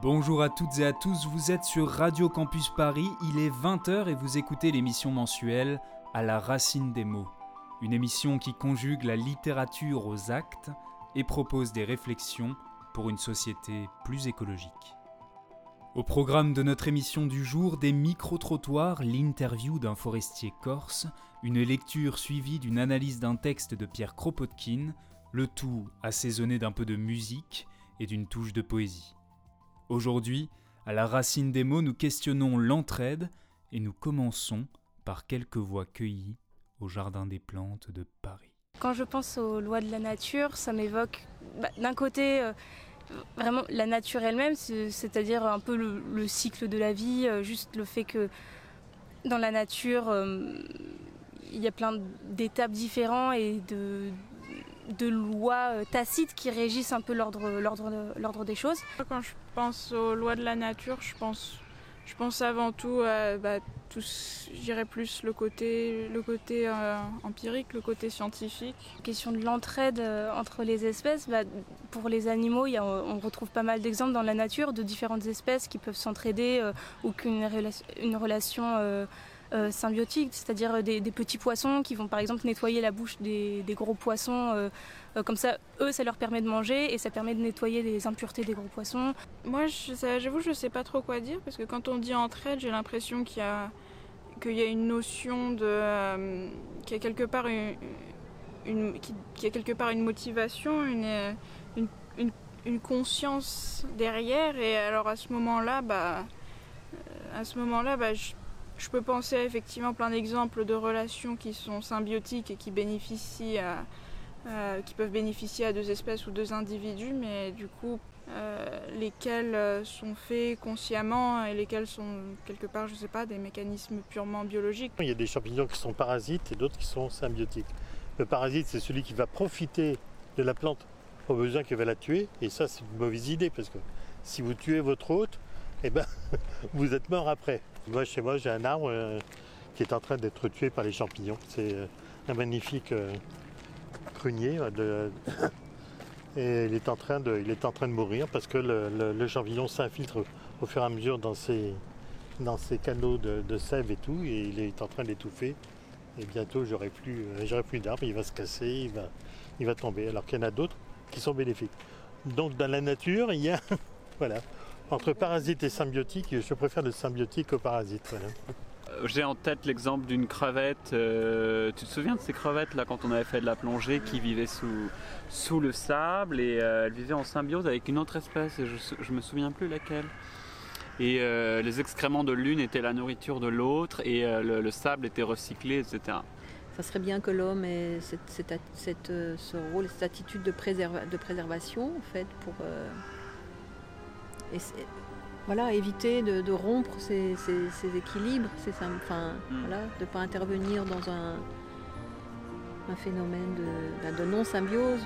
Bonjour à toutes et à tous, vous êtes sur Radio Campus Paris, il est 20h et vous écoutez l'émission mensuelle À la racine des mots. Une émission qui conjugue la littérature aux actes et propose des réflexions pour une société plus écologique. Au programme de notre émission du jour, des micro-trottoirs, l'interview d'un forestier corse, une lecture suivie d'une analyse d'un texte de Pierre Kropotkin, le tout assaisonné d'un peu de musique et d'une touche de poésie. Aujourd'hui, à la racine des mots, nous questionnons l'entraide et nous commençons par quelques voix cueillies au Jardin des Plantes de Paris. Quand je pense aux lois de la nature, ça m'évoque bah, d'un côté euh, vraiment la nature elle-même, c'est-à-dire un peu le, cycle de la vie, euh, juste le fait que dans la nature, euh, il y a plein d'étapes différentes et de, de lois euh, tacites qui régissent un peu l'ordre des choses. Quand je pense aux lois de la nature, je pense, je pense avant tout à bah, j'irais plus le côté, le côté euh, empirique, le côté scientifique. La question de l'entraide euh, entre les espèces, bah, pour les animaux, y a, on retrouve pas mal d'exemples dans la nature de différentes espèces qui peuvent s'entraider ou qu'une une relation euh, symbiotiques, c'est-à-dire euh, des, petits poissons qui vont par exemple nettoyer la bouche des, gros poissons. Euh, comme ça, eux, ça leur permet de manger et ça permet de nettoyer les impuretés des gros poissons. Moi, j'avoue, je ne sais pas trop quoi dire parce que quand on dit entraide, j'ai l'impression qu'il y a y a une notion de qu'il y a quelque part une, quelque part une motivation, une, une, une, conscience derrière et alors à ce moment-là, bah à ce moment-là, bah, je, je peux penser à effectivement plein d'exemples de relations qui sont symbiotiques et qui bénéficient qui peuvent bénéficier à deux espèces ou deux individus, mais du coup, euh, lesquels euh, sont faits consciemment et lesquels sont quelque part, je ne sais pas, des mécanismes purement biologiques. Il y a des champignons qui sont parasites et d'autres qui sont symbiotiques. Le parasite, c'est celui qui va profiter de la plante au besoin qu'elle va la tuer, et ça, c'est une mauvaise idée parce que si vous tuez votre hôte, eh ben, vous êtes mort après. Moi, chez moi, j'ai un arbre euh, qui est en train d'être tué par les champignons. C'est euh, un magnifique euh, prunier. et il est, en train de, mourir parce que le, champignon s'infiltre au fur et à mesure dans ses, canaux de, sève et tout. Et il est en train d'étouffer. Et bientôt, j'aurai plus, plus d'arbres. Il va se casser, il va tomber. Alors qu'il y en a d'autres qui sont bénéfiques. Donc, dans la nature, il y a. voilà. Entre parasite et symbiotique, je préfère le symbiotique au parasite. Euh, j'ai en tête l'exemple d'une crevette. Euh, tu te souviens de ces crevettes là quand on avait fait de la plongée qui vivaient sous, sous le sable et euh, elles vivaient en symbiose avec une autre espèce et je, ne me souviens plus laquelle. Et les excréments de l'une étaient la nourriture de l'autre et le, sable était recyclé, etc. Ça serait bien que l'homme ait cette, ce rôle, cette attitude de, de préservation en fait pour et voilà, éviter de, rompre ces, équilibres, enfin, mm. voilà, de ne pas intervenir dans un, un phénomène de, de non-symbiose.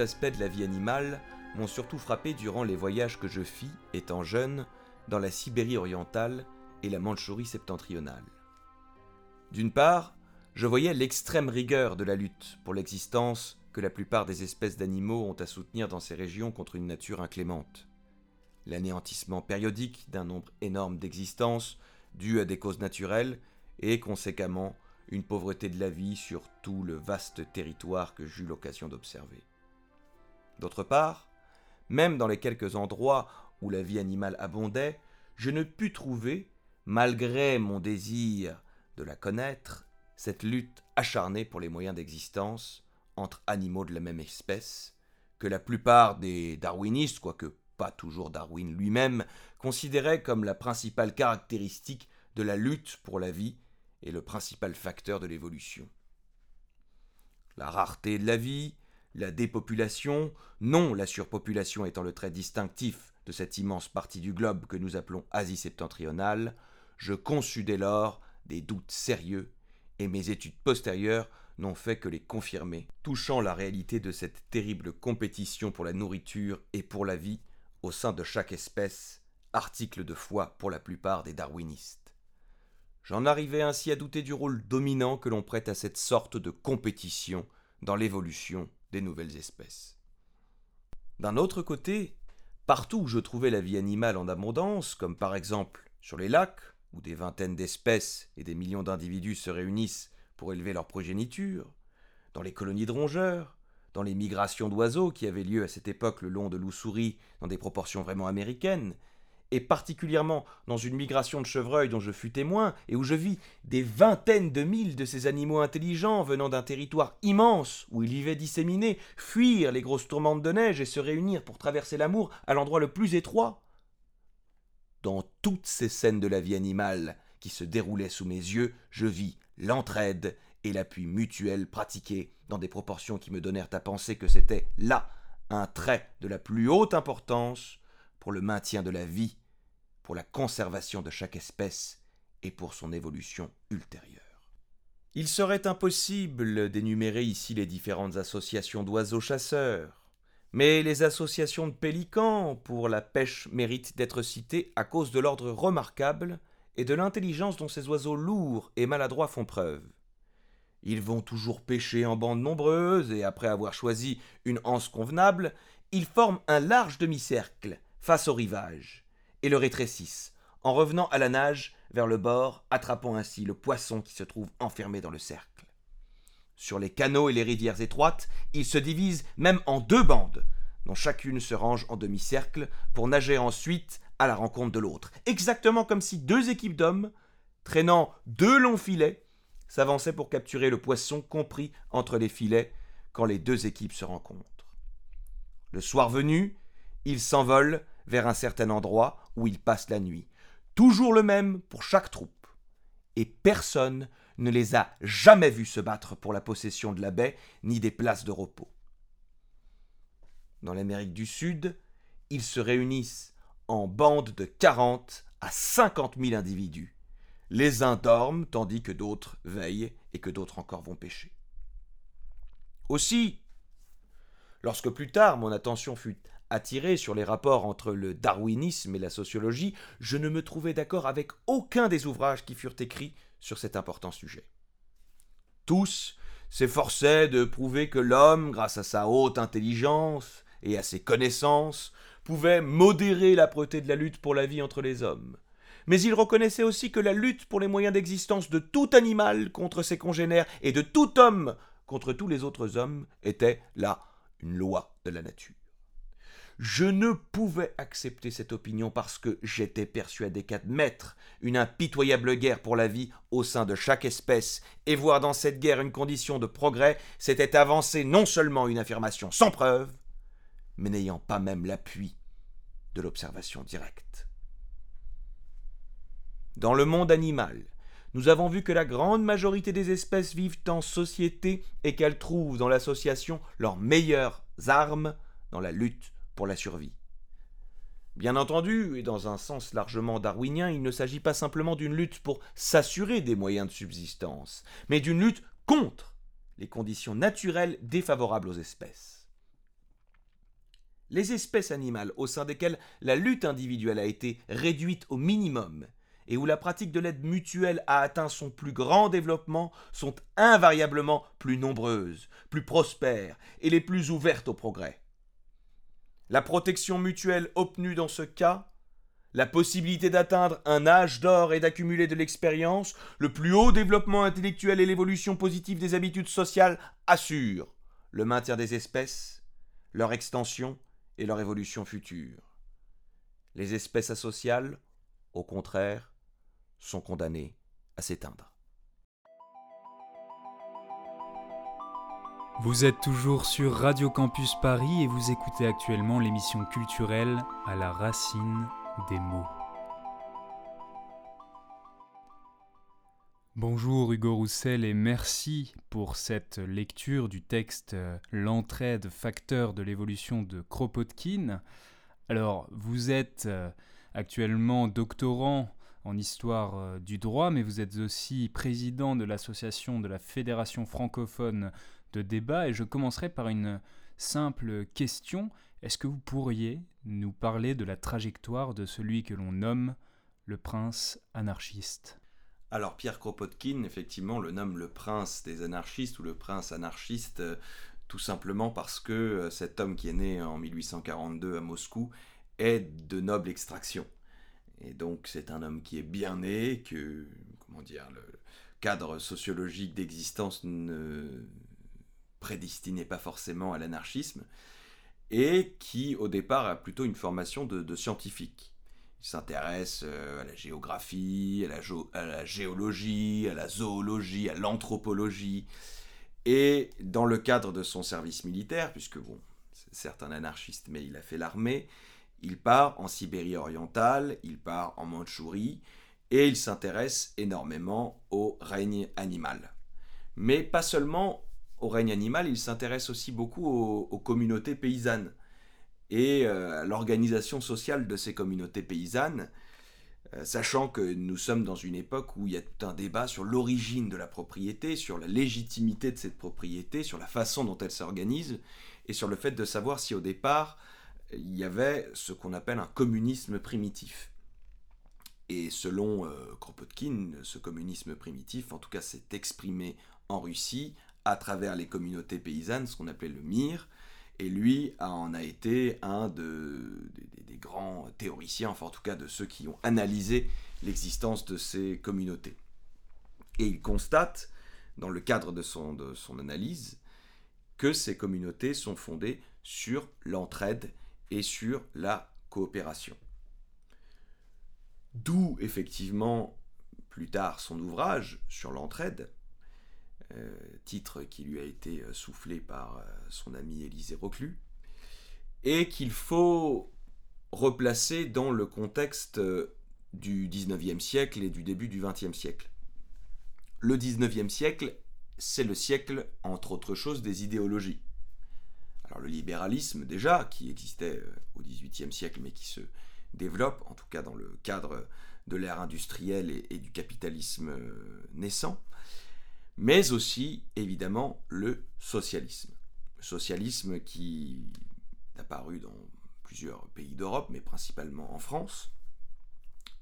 Aspects de la vie animale m'ont surtout frappé durant les voyages que je fis, étant jeune, dans la Sibérie orientale et la Mandchourie septentrionale. D'une part, je voyais l'extrême rigueur de la lutte pour l'existence que la plupart des espèces d'animaux ont à soutenir dans ces régions contre une nature inclémente. L'anéantissement périodique d'un nombre énorme d'existences dû à des causes naturelles et conséquemment une pauvreté de la vie sur tout le vaste territoire que j'eus l'occasion d'observer. D'autre part, même dans les quelques endroits où la vie animale abondait, je ne pus trouver, malgré mon désir de la connaître, cette lutte acharnée pour les moyens d'existence entre animaux de la même espèce, que la plupart des darwinistes, quoique pas toujours Darwin lui-même, considéraient comme la principale caractéristique de la lutte pour la vie et le principal facteur de l'évolution. La rareté de la vie, la dépopulation, non la surpopulation étant le trait distinctif de cette immense partie du globe que nous appelons Asie septentrionale, je conçus dès lors des doutes sérieux, et mes études postérieures n'ont fait que les confirmer, touchant la réalité de cette terrible compétition pour la nourriture et pour la vie au sein de chaque espèce, article de foi pour la plupart des darwinistes. J'en arrivais ainsi à douter du rôle dominant que l'on prête à cette sorte de compétition dans l'évolution des nouvelles espèces. D'un autre côté, partout où je trouvais la vie animale en abondance, comme par exemple sur les lacs, où des vingtaines d'espèces et des millions d'individus se réunissent pour élever leur progéniture, dans les colonies de rongeurs, dans les migrations d'oiseaux qui avaient lieu à cette époque le long de l'Oussouri dans des proportions vraiment américaines, et particulièrement dans une migration de chevreuils dont je fus témoin, et où je vis des vingtaines de milles de ces animaux intelligents venant d'un territoire immense où ils vivaient disséminés, fuir les grosses tourmentes de neige et se réunir pour traverser l'amour à l'endroit le plus étroit. Dans toutes ces scènes de la vie animale qui se déroulaient sous mes yeux, je vis l'entraide et l'appui mutuel pratiqués dans des proportions qui me donnèrent à penser que c'était là un trait de la plus haute importance pour le maintien de la vie pour la conservation de chaque espèce et pour son évolution ultérieure. Il serait impossible d'énumérer ici les différentes associations d'oiseaux chasseurs, mais les associations de pélicans pour la pêche méritent d'être citées à cause de l'ordre remarquable et de l'intelligence dont ces oiseaux lourds et maladroits font preuve. Ils vont toujours pêcher en bandes nombreuses, et après avoir choisi une anse convenable, ils forment un large demi-cercle face au rivage et le rétrécissent, en revenant à la nage vers le bord, attrapant ainsi le poisson qui se trouve enfermé dans le cercle. Sur les canaux et les rivières étroites, ils se divisent même en deux bandes, dont chacune se range en demi-cercle pour nager ensuite à la rencontre de l'autre, exactement comme si deux équipes d'hommes, traînant deux longs filets, s'avançaient pour capturer le poisson compris entre les filets quand les deux équipes se rencontrent. Le soir venu, ils s'envolent vers un certain endroit où ils passent la nuit. Toujours le même pour chaque troupe. Et personne ne les a jamais vus se battre pour la possession de la baie ni des places de repos. Dans l'Amérique du Sud, ils se réunissent en bandes de 40 à 50 000 individus. Les uns dorment tandis que d'autres veillent et que d'autres encore vont pêcher. Aussi, lorsque plus tard mon attention fut attiré sur les rapports entre le darwinisme et la sociologie, je ne me trouvais d'accord avec aucun des ouvrages qui furent écrits sur cet important sujet. Tous s'efforçaient de prouver que l'homme, grâce à sa haute intelligence et à ses connaissances, pouvait modérer l'âpreté de la lutte pour la vie entre les hommes. Mais ils reconnaissaient aussi que la lutte pour les moyens d'existence de tout animal contre ses congénères et de tout homme contre tous les autres hommes était là une loi de la nature. Je ne pouvais accepter cette opinion parce que j'étais persuadé qu'admettre une impitoyable guerre pour la vie au sein de chaque espèce et voir dans cette guerre une condition de progrès, c'était avancer non seulement une affirmation sans preuve, mais n'ayant pas même l'appui de l'observation directe. Dans le monde animal, nous avons vu que la grande majorité des espèces vivent en société et qu'elles trouvent dans l'association leurs meilleures armes dans la lutte pour la survie. Bien entendu, et dans un sens largement darwinien, il ne s'agit pas simplement d'une lutte pour s'assurer des moyens de subsistance, mais d'une lutte contre les conditions naturelles défavorables aux espèces. Les espèces animales au sein desquelles la lutte individuelle a été réduite au minimum et où la pratique de l'aide mutuelle a atteint son plus grand développement sont invariablement plus nombreuses, plus prospères et les plus ouvertes au progrès. La protection mutuelle obtenue dans ce cas, la possibilité d'atteindre un âge d'or et d'accumuler de l'expérience, le plus haut développement intellectuel et l'évolution positive des habitudes sociales assurent le maintien des espèces, leur extension et leur évolution future. Les espèces asociales, au contraire, sont condamnées à s'éteindre. Vous êtes toujours sur Radio Campus Paris et vous écoutez actuellement l'émission culturelle à la racine des mots. Bonjour Hugo Roussel et merci pour cette lecture du texte euh, L'entraide facteur de l'évolution de Kropotkin. Alors, vous êtes euh, actuellement doctorant en histoire euh, du droit, mais vous êtes aussi président de l'association de la Fédération francophone de débat, et je commencerai par une simple question. Est-ce que vous pourriez nous parler de la trajectoire de celui que l'on nomme le prince anarchiste? Alors Pierre Kropotkin, effectivement, le nomme le prince des anarchistes ou le prince anarchiste, euh, tout simplement parce que euh, cet homme qui est né en 1842 à Moscou est de noble extraction. Et donc c'est un homme qui est bien né, que, comment dire, le cadre sociologique d'existence ne prédestinait pas forcément à l'anarchisme, et qui au départ a plutôt une formation de scientifique. Il s'intéresse euh, à la géographie, à la, géologie, à la zoologie, à l'anthropologie. Et dans le cadre de son service militaire, puisque bon, c'est certes un anarchiste, mais il a fait l'armée, il part en Sibérie orientale, il part en Mandchourie, et il s'intéresse énormément au règne animal. Mais pas seulement au règne animal, il s'intéresse aussi beaucoup aux communautés paysannes et euh, l'organisation sociale de ces communautés paysannes, euh, sachant que nous sommes dans une époque où il y a tout un débat sur l'origine de la propriété, sur la légitimité de cette propriété, sur la façon dont elle s'organise, et sur le fait de savoir si au départ il y avait ce qu'on appelle un communisme primitif. Et selon euh, Kropotkin, ce communisme primitif, en tout cas, s'est exprimé en Russie à travers les communautés paysannes, ce qu'on appelait le MIR, et lui en a été un des, grands théoriciens, enfin en tout cas de ceux qui ont analysé l'existence de ces communautés. Et il constate, dans le cadre de son, de son analyse, que ces communautés sont fondées sur l'entraide et sur la coopération. D'où effectivement plus tard son ouvrage sur l'entraide, titre qui lui a été euh, soufflé par euh, son ami Élisée Reclus, et qu'il faut replacer dans le contexte du 19e siècle et du début du 20e siècle. Le 19e siècle, c'est le siècle, entre autres choses, des idéologies. Alors le libéralisme déjà, qui existait au 18e siècle, mais qui se développe, en tout cas dans le cadre de l'ère industrielle et, du capitalisme naissant, mais aussi évidemment le socialisme. Le socialisme qui est apparu dans plusieurs pays d'Europe, mais principalement en France,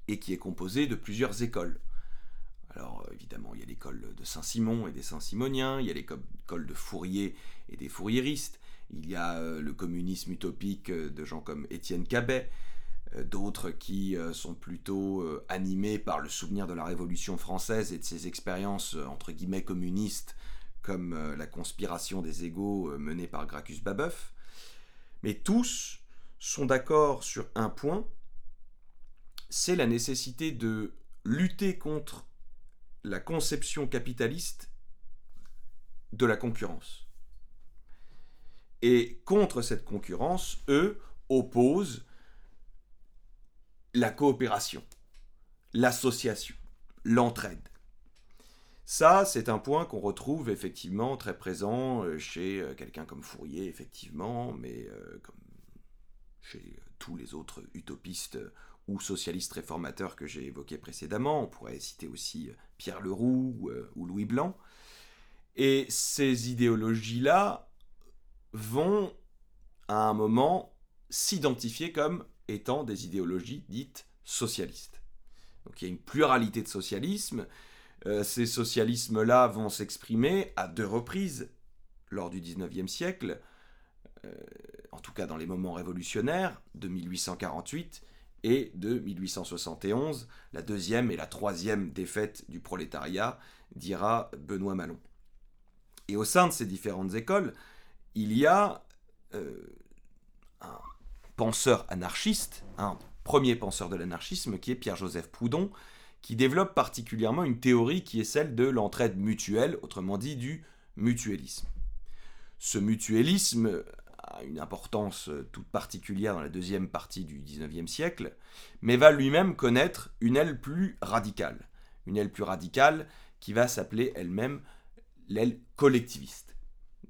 et qui est composé de plusieurs écoles. Alors évidemment, il y a l'école de Saint-Simon et des Saint-Simoniens, il y a l'école de Fourier et des Fouriéristes, il y a euh, le communisme utopique de gens comme Étienne Cabet, euh, d'autres qui euh, sont plutôt euh, animés par le souvenir de la Révolution française et de ses expériences entre guillemets communistes, comme la conspiration des égaux menée par Gracchus Babeuf. Mais tous sont d'accord sur un point, c'est la nécessité de lutter contre la conception capitaliste de la concurrence. Et contre cette concurrence, eux opposent la coopération, l'association, l'entraide. Ça, c'est un point qu'on retrouve effectivement très présent euh, chez euh, quelqu'un comme Fourier, effectivement, mais euh, comme chez tous les autres utopistes ou socialistes réformateurs que j'ai évoqués précédemment. On pourrait citer aussi Pierre Leroux ou Louis Blanc. Et ces idéologies-là vont, à un moment, s'identifier comme étant des idéologies dites socialistes. Donc il y a une pluralité de socialismes. Euh, ces socialismes-là vont s'exprimer à deux reprises lors du XIXe siècle, euh, en tout cas dans les moments révolutionnaires, de 1848 et de 1871, la deuxième et la troisième défaite du prolétariat, dira Benoît Malon. Et au sein de ces différentes écoles, il y a euh, un penseur anarchiste, un premier penseur de l'anarchisme, qui est Pierre-Joseph Proudhon, qui développe particulièrement une théorie qui est celle de l'entraide mutuelle, autrement dit du mutualisme. Ce mutualisme a une importance toute particulière dans la deuxième partie du XIXe siècle, mais va lui-même connaître une aile plus radicale. Une aile plus radicale qui va s'appeler elle-même l'aile collectiviste.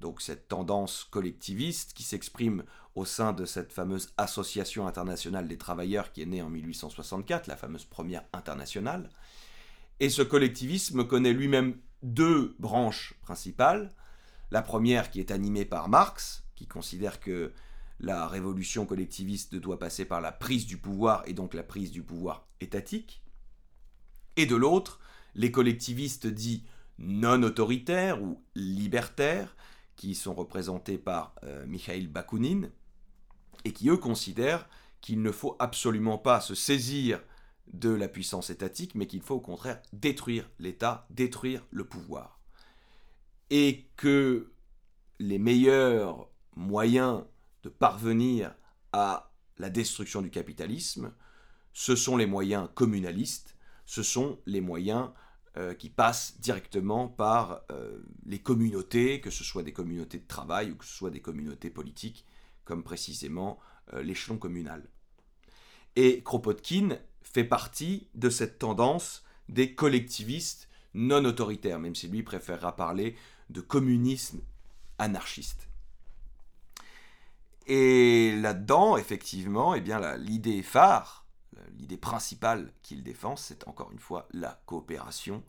Donc cette tendance collectiviste qui s'exprime au sein de cette fameuse Association internationale des travailleurs qui est née en 1864, la fameuse première internationale. Et ce collectivisme connaît lui-même deux branches principales. La première qui est animée par Marx, qui considère que la révolution collectiviste doit passer par la prise du pouvoir et donc la prise du pouvoir étatique. Et de l'autre, les collectivistes dits non autoritaires ou libertaires, qui sont représentés par euh, Mikhail Bakounine, et qui eux considèrent qu'il ne faut absolument pas se saisir de la puissance étatique, mais qu'il faut au contraire détruire l'État, détruire le pouvoir. Et que les meilleurs moyens de parvenir à la destruction du capitalisme, ce sont les moyens communalistes, ce sont les moyens euh, qui passent directement par euh, les communautés, que ce soit des communautés de travail ou que ce soit des communautés politiques, comme précisément euh, l'échelon communal. Et Kropotkin fait partie de cette tendance des collectivistes non autoritaires, même si lui préférera parler de communisme anarchiste. Et là-dedans, effectivement, eh bien, l'idée phare, l'idée principale qu'il défend, c'est encore une fois la coopération,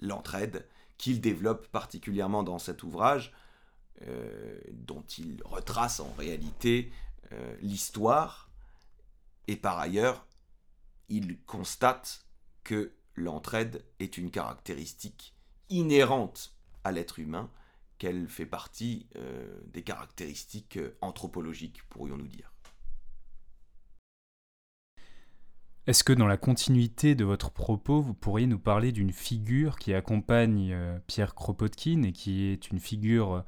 l'entraide, qu'il développe particulièrement dans cet ouvrage, euh, dont il retrace en réalité euh, l'histoire, et par ailleurs, il constate que l'entraide est une caractéristique inhérente à l'être humain, qu'elle fait partie euh, des caractéristiques anthropologiques, pourrions-nous dire. Est-ce que dans la continuité de votre propos, vous pourriez nous parler d'une figure qui accompagne Pierre Kropotkin et qui est une figure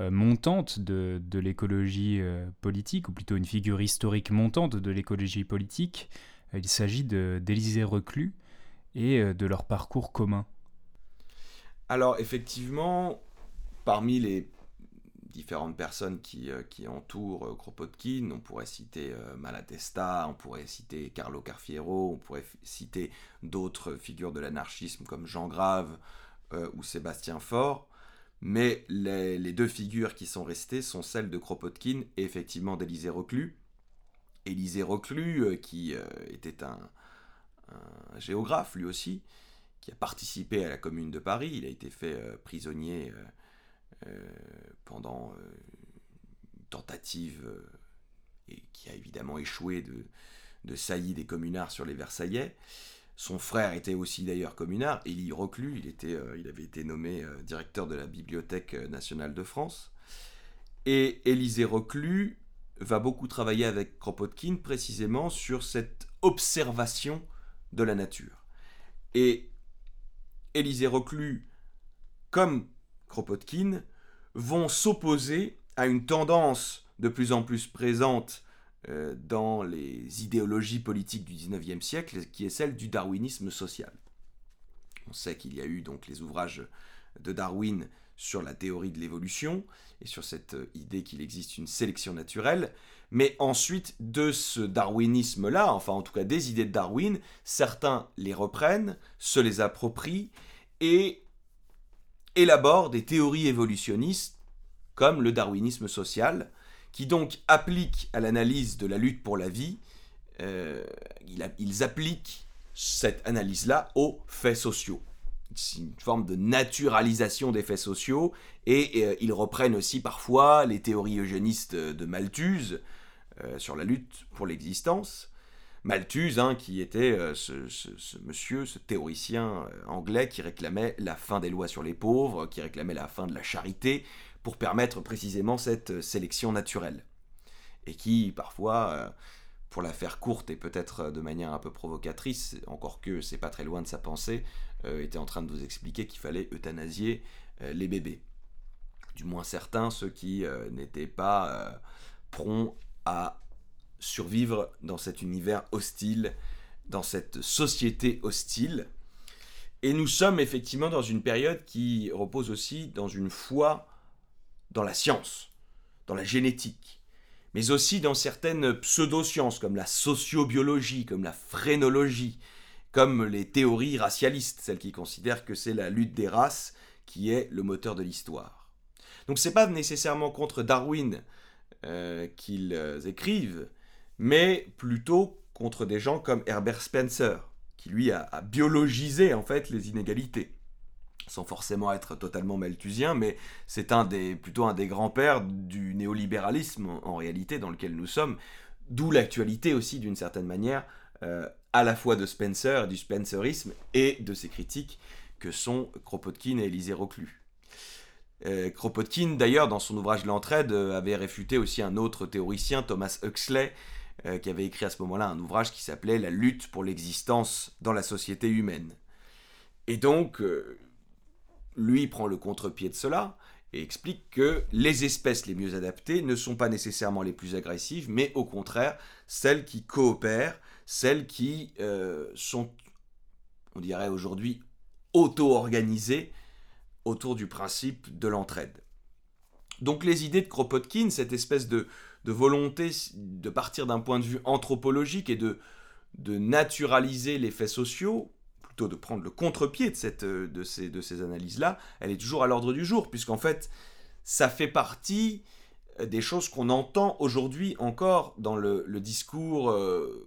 euh, montante de, l'écologie euh, politique, ou plutôt une figure historique montante de l'écologie politique? Il s'agit d'Élisée Reclus et euh, de leur parcours commun. Alors effectivement, parmi les différentes personnes qui, qui entourent Kropotkin, on pourrait citer Malatesta, on pourrait citer Carlo Carfiero, on pourrait citer d'autres figures de l'anarchisme comme Jean Grave ou Sébastien Faure. Mais les, deux figures qui sont restées sont celles de Kropotkin et effectivement d'Élisée Reclus. Élisée Reclus, euh, qui euh, était un, géographe lui aussi, qui a participé à la Commune de Paris. Il a été fait euh, prisonnier pendant une tentative et qui a évidemment échoué de, de saillie des communards sur les Versaillais. Son frère était aussi d'ailleurs communard, Élie Reclus, il, était, euh, il avait été nommé euh, directeur de la Bibliothèque euh, nationale de France. Et Élisée Reclus va beaucoup travailler avec Kropotkin précisément sur cette observation de la nature. Et Élisée Reclus, comme Kropotkin, vont s'opposer à une tendance de plus en plus présente euh, dans les idéologies politiques du XIXe siècle, qui est celle du darwinisme social. On sait qu'il y a eu donc les ouvrages de Darwin sur la théorie de l'évolution et sur cette idée qu'il existe une sélection naturelle, mais ensuite de ce darwinisme-là, enfin en tout cas des idées de Darwin, certains les reprennent, se les approprient et élaborent des théories évolutionnistes comme le darwinisme social, qui donc appliquent à l'analyse de la lutte pour la vie, euh, ils appliquent cette analyse-là aux faits sociaux. C'est une forme de naturalisation des faits sociaux, et euh, ils reprennent aussi parfois les théories eugénistes de Malthus euh, sur la lutte pour l'existence. Malthus, hein, qui était ce, ce, monsieur, ce théoricien anglais qui réclamait la fin des lois sur les pauvres, qui réclamait la fin de la charité, pour permettre précisément cette euh, sélection naturelle. Et qui, parfois, euh, pour la faire courte et peut-être euh, de manière un peu provocatrice, encore que c'est pas très loin de sa pensée, était en train de vous expliquer qu'il fallait euthanasier les bébés. Du moins certains, ceux qui n'étaient pas prompts à survivre dans cet univers hostile, dans cette société hostile. Et nous sommes effectivement dans une période qui repose aussi dans une foi dans la science, dans la génétique, mais aussi dans certaines pseudosciences comme la sociobiologie, comme la phrénologie, comme les théories racialistes, celles qui considèrent que c'est la lutte des races qui est le moteur de l'histoire. Donc c'est pas nécessairement contre Darwin euh, qu'ils écrivent, mais plutôt contre des gens comme Herbert Spencer, qui lui a, biologisé en fait les inégalités, sans forcément être totalement malthusien, mais c'est un des plutôt un des grands-pères du néolibéralisme en, en, réalité dans lequel nous sommes, d'où l'actualité aussi d'une certaine manière euh, à la fois de Spencer, du Spencerisme et de ses critiques que sont Kropotkin et Élisée Reclus. Euh, Kropotkin, d'ailleurs, dans son ouvrage L'entraide, euh, avait réfuté aussi un autre théoricien, Thomas Huxley, euh, qui avait écrit à ce moment-là un ouvrage qui s'appelait La lutte pour l'existence dans la société humaine. Et donc, euh, lui prend le contre-pied de cela et explique que les espèces les mieux adaptées ne sont pas nécessairement les plus agressives, mais au contraire celles qui coopèrent, celles qui euh, sont, on dirait aujourd'hui, auto-organisées autour du principe de l'entraide. Donc les idées de Kropotkin, cette espèce de, de volonté de partir d'un point de vue anthropologique et de, de naturaliser les faits sociaux, plutôt de prendre le contre-pied de, cette, de ces, de ces analyses-là, elle est toujours à l'ordre du jour, puisqu'en fait, ça fait partie des choses qu'on entend aujourd'hui encore dans le, le discours euh,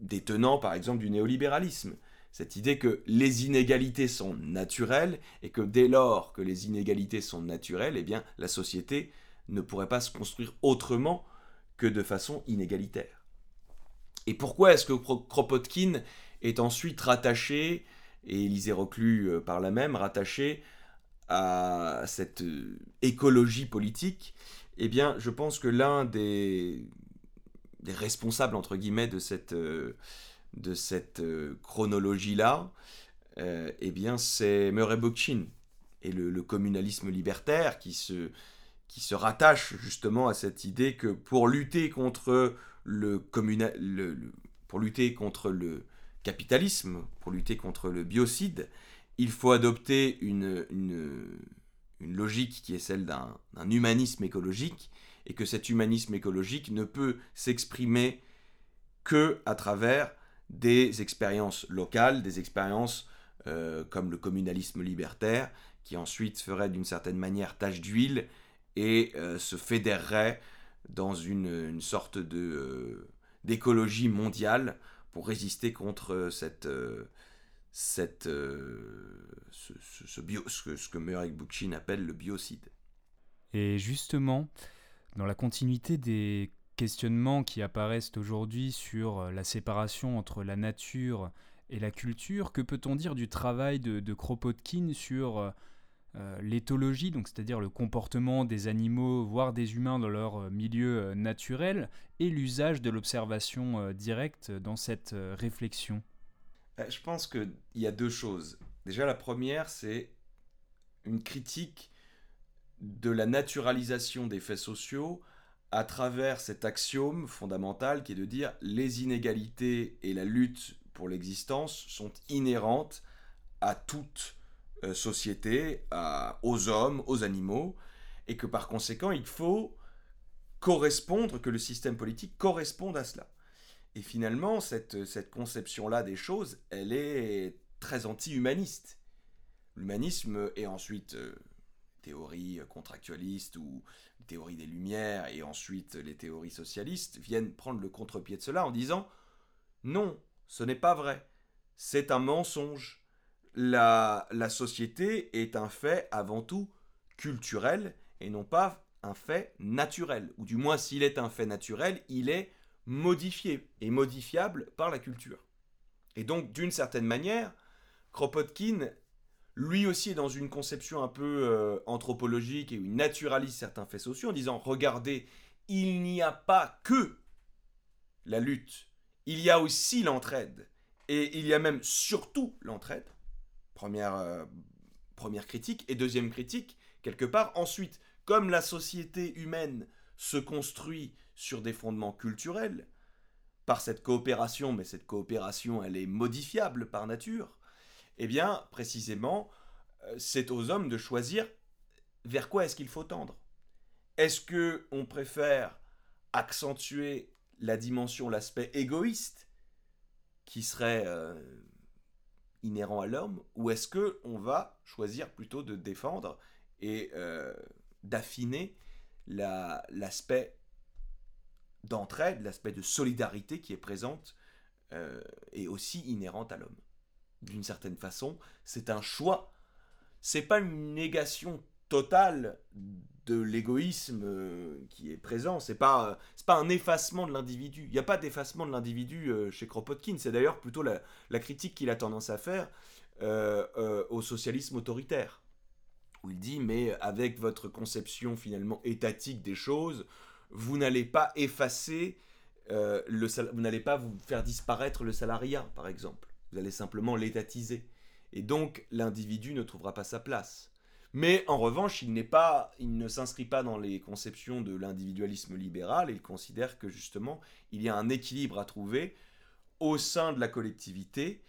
des tenants, par exemple, du néolibéralisme. Cette idée que les inégalités sont naturelles et que dès lors que les inégalités sont naturelles, eh bien, la société ne pourrait pas se construire autrement que de façon inégalitaire. Et pourquoi est-ce que Kropotkin est ensuite rattaché, et Élisée Reclus euh, par la même, rattaché à cette euh, écologie politique Eh bien, je pense que l'un des, des, responsables, entre guillemets, de cette, euh, de cette chronologie-là, eh bien, c'est Murray Bookchin et le, le, communalisme libertaire qui se, qui se rattache justement à cette idée que pour lutter contre le, communa... pour lutter contre le capitalisme, pour lutter contre le biocide, il faut adopter une, une, une logique qui est celle d'un humanisme écologique, et que cet humanisme écologique ne peut s'exprimer que à travers des expériences locales, des expériences euh, comme le communalisme libertaire, qui ensuite ferait d'une certaine manière tache d'huile et euh, se fédérerait dans une, une sorte de euh, d'écologie mondiale pour résister contre cette, euh, cette, euh, ce, bio, ce, que, ce que Murray Bookchin appelle le biocide. Et justement, dans la continuité des questionnements qui apparaissent aujourd'hui sur la séparation entre la nature et la culture, que peut-on dire du travail de, Kropotkin sur l'éthologie, donc c'est-à-dire le comportement des animaux, voire des humains dans leur euh, milieu euh, naturel, et l'usage de l'observation euh, directe dans cette euh, réflexion Je pense qu'il y a deux choses. Déjà, la première, c'est une critique de la naturalisation des faits sociaux à travers cet axiome fondamental qui est de dire les inégalités et la lutte pour l'existence sont inhérentes à toute euh, société, aux hommes, aux animaux, et que par conséquent il faut correspondre, que le système politique corresponde à cela. Et finalement, cette, cette conception-là des choses, elle est très anti-humaniste. L'humanisme est ensuite euh, théorie contractualiste ou théorie des Lumières et ensuite les théories socialistes viennent prendre le contre-pied de cela en disant non, ce n'est pas vrai, c'est un mensonge. La, société est un fait avant tout culturel et non pas un fait naturel. Ou du moins, s'il est un fait naturel, il est modifié et modifiable par la culture. Et donc, d'une certaine manière, Kropotkin lui aussi est dans une conception un peu euh, anthropologique et où il naturalise certains faits sociaux en disant regardez, il n'y a pas que la lutte, il y a aussi l'entraide et il y a même surtout l'entraide. Première, euh, première critique et deuxième critique quelque part. Ensuite, comme la société humaine se construit sur des fondements culturels par cette coopération, mais cette coopération elle est modifiable par nature eh bien, précisément, euh, c'est aux hommes de choisir vers quoi est-ce qu'il faut tendre. Est-ce que on préfère accentuer la dimension, l'aspect égoïste qui serait euh, inhérent à l'homme, ou est-ce que on va choisir plutôt de défendre et euh, d'affiner l'aspect d'entraide, l'aspect de solidarité qui est présente euh, et aussi inhérente à l'homme? D'une certaine façon, c'est un choix. C'est pas une négation totale de l'égoïsme euh, qui est présent. C'est pas c'est pas un effacement de l'individu. Il n'y a pas d'effacement de l'individu euh, chez Kropotkin. C'est d'ailleurs plutôt la, critique qu'il a tendance à faire au socialisme autoritaire où il dit mais avec votre conception finalement étatique des choses, vous n'allez pas effacer euh, le vous n'allez pas vous faire disparaître le salariat par exemple. Vous allez simplement l'étatiser. Et donc l'individu ne trouvera pas sa place. Mais en revanche, il pas, il ne s'inscrit pas dans les conceptions de l'individualisme libéral. Il considère que justement, il y a un équilibre à trouver au sein de la collectivité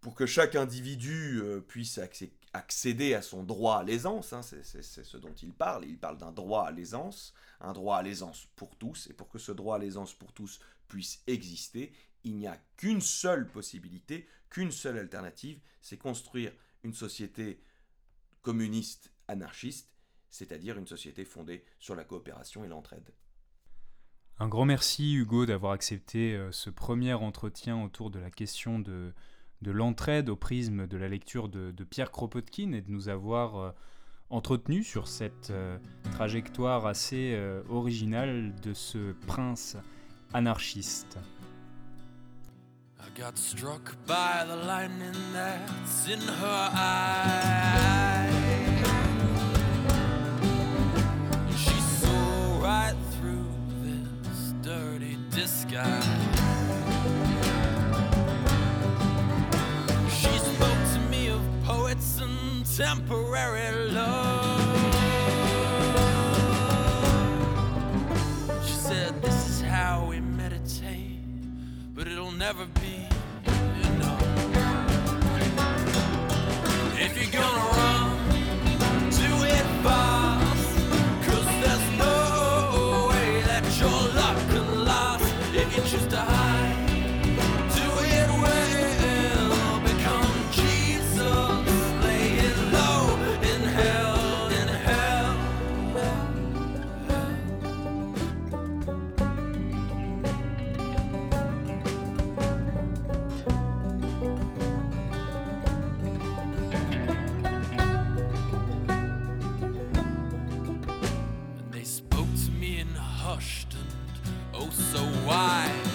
pour que chaque individu euh, puisse accéder à son droit à l'aisance, hein, c'est ce dont il parle, il parle d'un droit à l'aisance, un droit à l'aisance pour tous, et pour que ce droit à l'aisance pour tous puisse exister, il n'y a qu'une seule possibilité, qu'une seule alternative, c'est construire une société communiste anarchiste, c'est-à-dire une société fondée sur la coopération et l'entraide. Un grand merci Hugo d'avoir accepté euh, ce premier entretien autour de la question de, de l'entraide au prisme de la lecture de, Pierre Kropotkin et de nous avoir euh, entretenu sur cette euh, trajectoire assez originale de ce prince anarchiste. Got struck by the lightning that's in her eye. She saw right through this dirty disguise. She spoke to me of poets and temporary love. Never be enough. If you're gonna hushed and oh so wide.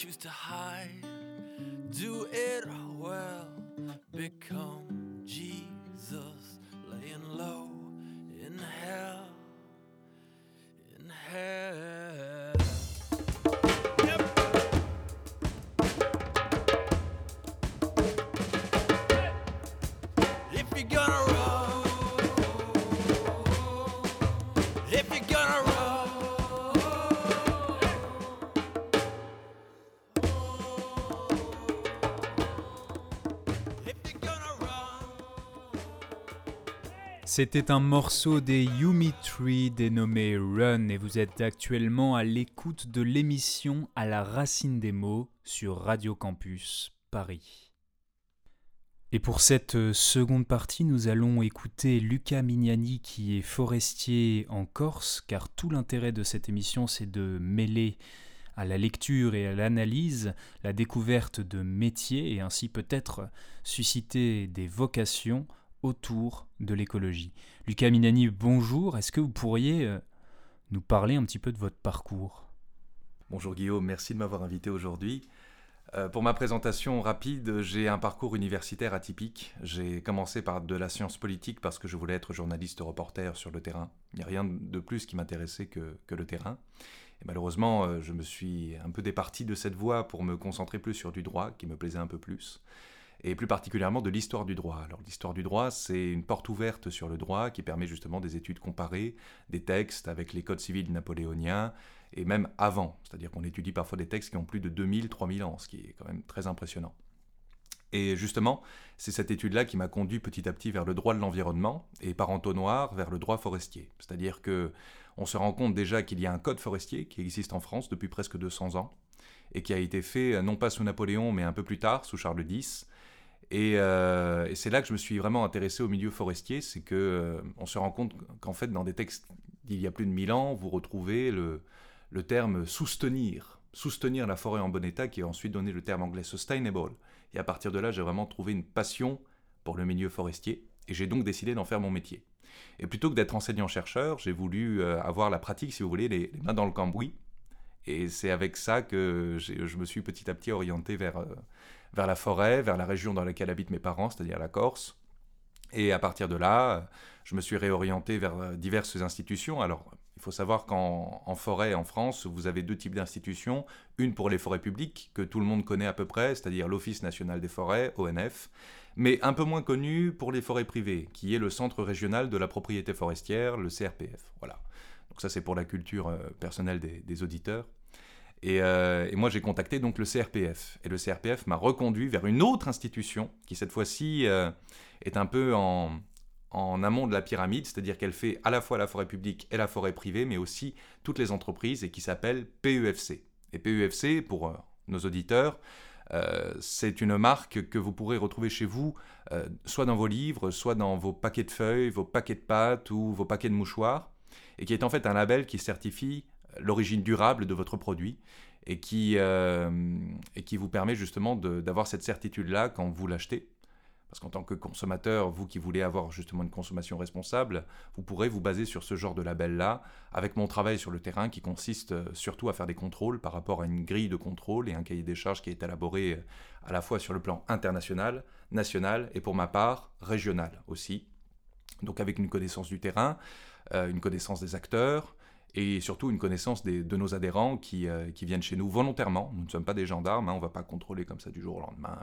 choose to hide. Do it well, become Jesus, laying low in hell, in hell. If you're gonna C'était un morceau des Yumi Tree dénommé Run et vous êtes actuellement à l'écoute de l'émission À la racine des mots sur Radio Campus Paris. Et pour cette seconde partie, nous allons écouter Luca Mignani qui est forestier en Corse, car tout l'intérêt de cette émission c'est de mêler à la lecture et à l'analyse la découverte de métiers et ainsi peut-être susciter des vocations autour de l'écologie. Luca Mignani, bonjour, est-ce que vous pourriez euh, nous parler un petit peu de votre parcours? Bonjour Guillaume, merci de m'avoir invité aujourd'hui. Euh, pour ma présentation rapide, j'ai un parcours universitaire atypique. J'ai commencé par de la science politique parce que je voulais être journaliste reporter sur le terrain. Il n'y a rien de plus qui m'intéressait que, le terrain. Et malheureusement, euh, je me suis un peu départi de cette voie pour me concentrer plus sur du droit, qui me plaisait un peu plus. Et plus particulièrement de l'histoire du droit. Alors l'histoire du droit, c'est une porte ouverte sur le droit qui permet justement des études comparées, des textes avec les codes civils napoléoniens, et même avant. C'est-à-dire qu'on étudie parfois des textes qui ont plus de 2000, 3000 ans, ce qui est quand même très impressionnant. Et justement, c'est cette étude-là qui m'a conduit petit à petit vers le droit de l'environnement et par entonnoir vers le droit forestier. C'est-à-dire que on se rend compte déjà qu'il y a un code forestier qui existe en France depuis presque 200 ans et qui a été fait non pas sous Napoléon mais un peu plus tard sous Charles X. Euh, et, c'est là que je me suis vraiment intéressé au milieu forestier, c'est que euh, on se rend compte qu'en fait dans des textes d'il y a plus de 1000 ans, vous retrouvez le, terme soutenir, soutenir la forêt en bon état, qui a ensuite donné le terme anglais sustainable. Et à partir de là, j'ai vraiment trouvé une passion pour le milieu forestier, et j'ai donc décidé d'en faire mon métier. Et plutôt que d'être enseignant-chercheur, j'ai voulu euh, avoir la pratique, si vous voulez, les, mains dans le cambouis. Et c'est avec ça que je me suis petit à petit orienté vers, euh, vers la forêt, vers la région dans laquelle habitent mes parents, c'est-à-dire la Corse. Et à partir de là, je me suis réorienté vers euh, diverses institutions. Alors, il faut savoir qu'en forêt, en France, vous avez deux types d'institutions. Une pour les forêts publiques, que tout le monde connaît à peu près, c'est-à-dire l'Office national des forêts, ONF, mais un peu moins connue pour les forêts privées, qui est le Centre régional de la propriété forestière, le CRPF. Voilà. Donc ça, c'est pour la culture euh, personnelle des, auditeurs. Euh, et, moi, j'ai contacté donc le CRPF. Et le CRPF m'a reconduit vers une autre institution qui, cette fois-ci, euh, est un peu en, amont de la pyramide, c'est-à-dire qu'elle fait à la fois la forêt publique et la forêt privée, mais aussi toutes les entreprises, et qui s'appelle PEFC. Et PEFC, pour euh, nos auditeurs, c'est une marque que vous pourrez retrouver chez vous, soit dans vos livres, soit dans vos paquets de feuilles, vos paquets de pâtes ou vos paquets de mouchoirs, et qui est en fait un label qui certifie l'origine durable de votre produit et qui, et qui vous permet justement d'avoir cette certitude-là quand vous l'achetez. Parce qu'en tant que consommateur, vous qui voulez avoir justement une consommation responsable, vous pourrez vous baser sur ce genre de label-là, avec mon travail sur le terrain qui consiste euh, surtout à faire des contrôles par rapport à une grille de contrôle et un cahier des charges qui est élaboré euh, à la fois sur le plan international, national et pour ma part régional aussi. Donc avec une connaissance du terrain, euh, une connaissance des acteurs, et surtout une connaissance de nos adhérents qui, viennent chez nous volontairement. Nous ne sommes pas des gendarmes, hein, on ne va pas contrôler comme ça du jour au lendemain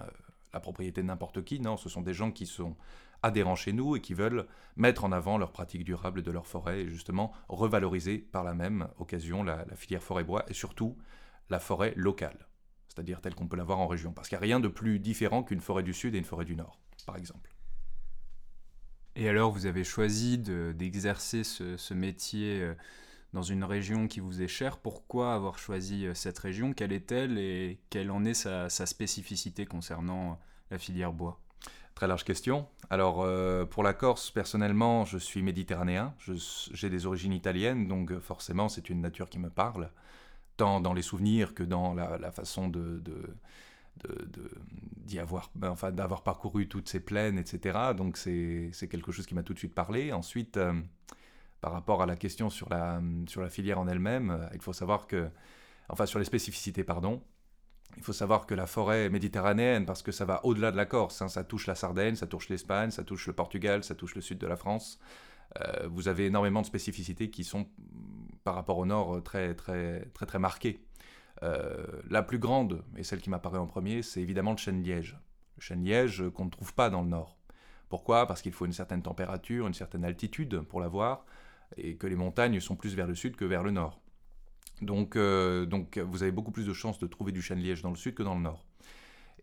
la propriété de n'importe qui, non, ce sont des gens qui sont adhérents chez nous et qui veulent mettre en avant leurs pratiques durables de leur forêt et justement revaloriser par la même occasion la, filière forêt-bois et surtout la forêt locale, c'est-à-dire telle qu'on peut l'avoir en région. Parce qu'il n'y a rien de plus différent qu'une forêt du sud et une forêt du nord, par exemple. Et alors, vous avez choisi d'exercer ce, métier euh, dans une région qui vous est chère. Pourquoi avoir choisi euh, cette région? Quelle est-elle et quelle en est sa, spécificité concernant euh, la filière bois? Très large question. Alors, euh, pour la Corse, personnellement, je suis méditerranéen. J'ai des origines italiennes, donc forcément, c'est une nature qui me parle, tant dans les souvenirs que dans la, façon d'y avoir, ben, enfin, d'avoir parcouru toutes ces plaines, etc. Donc, c'est quelque chose qui m'a tout de suite parlé. Ensuite, par rapport à la question sur la, filière en elle-même, euh, il faut savoir que, enfin sur les spécificités, pardon, il faut savoir que la forêt méditerranéenne, parce que ça va au-delà de la Corse, hein, ça touche la Sardaigne, ça touche l'Espagne, ça touche le Portugal, ça touche le sud de la France, euh, vous avez énormément de spécificités qui sont, par rapport au nord, très très très très marquées. Euh, la plus grande, et celle qui m'apparaît en premier, c'est évidemment le chêne-liège. Le chêne-liège qu'on ne trouve pas dans le nord. Pourquoi? Parce qu'il faut une certaine température, une certaine altitude pour l'avoir et que les montagnes sont plus vers le sud que vers le nord. Donc, euh, donc vous avez beaucoup plus de chances de trouver du chêne-liège dans le sud que dans le nord.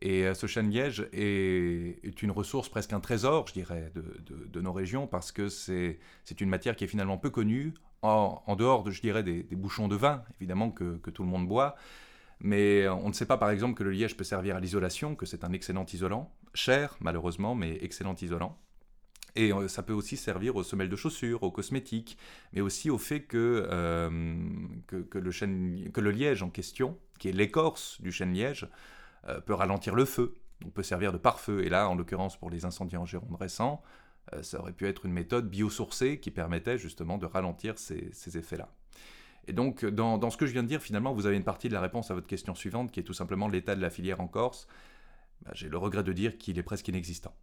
Et euh, ce chêne-liège est, une ressource, presque un trésor, je dirais, de, nos régions, parce que c'est une matière qui est finalement peu connue, en, dehors, de, je dirais, des, bouchons de vin, évidemment, que, que, tout le monde boit. Mais on ne sait pas, par exemple, que le liège peut servir à l'isolation, que c'est un excellent isolant, cher malheureusement, mais excellent isolant. Et euh, ça peut aussi servir aux semelles de chaussures, aux cosmétiques, mais aussi au fait que, euh, que, le, liège en question, qui est l'écorce du chêne liège, euh, peut ralentir le feu, donc peut servir de pare-feu. Et là, en l'occurrence pour les incendies en Gironde récents, ça aurait pu être une méthode biosourcée qui permettait justement de ralentir ces, effets-là. Et donc, dans, dans, ce que je viens de dire, finalement, vous avez une partie de la réponse à votre question suivante, qui est tout simplement l'état de la filière en Corse. Bah, j'ai le regret de dire qu'il est presque inexistant.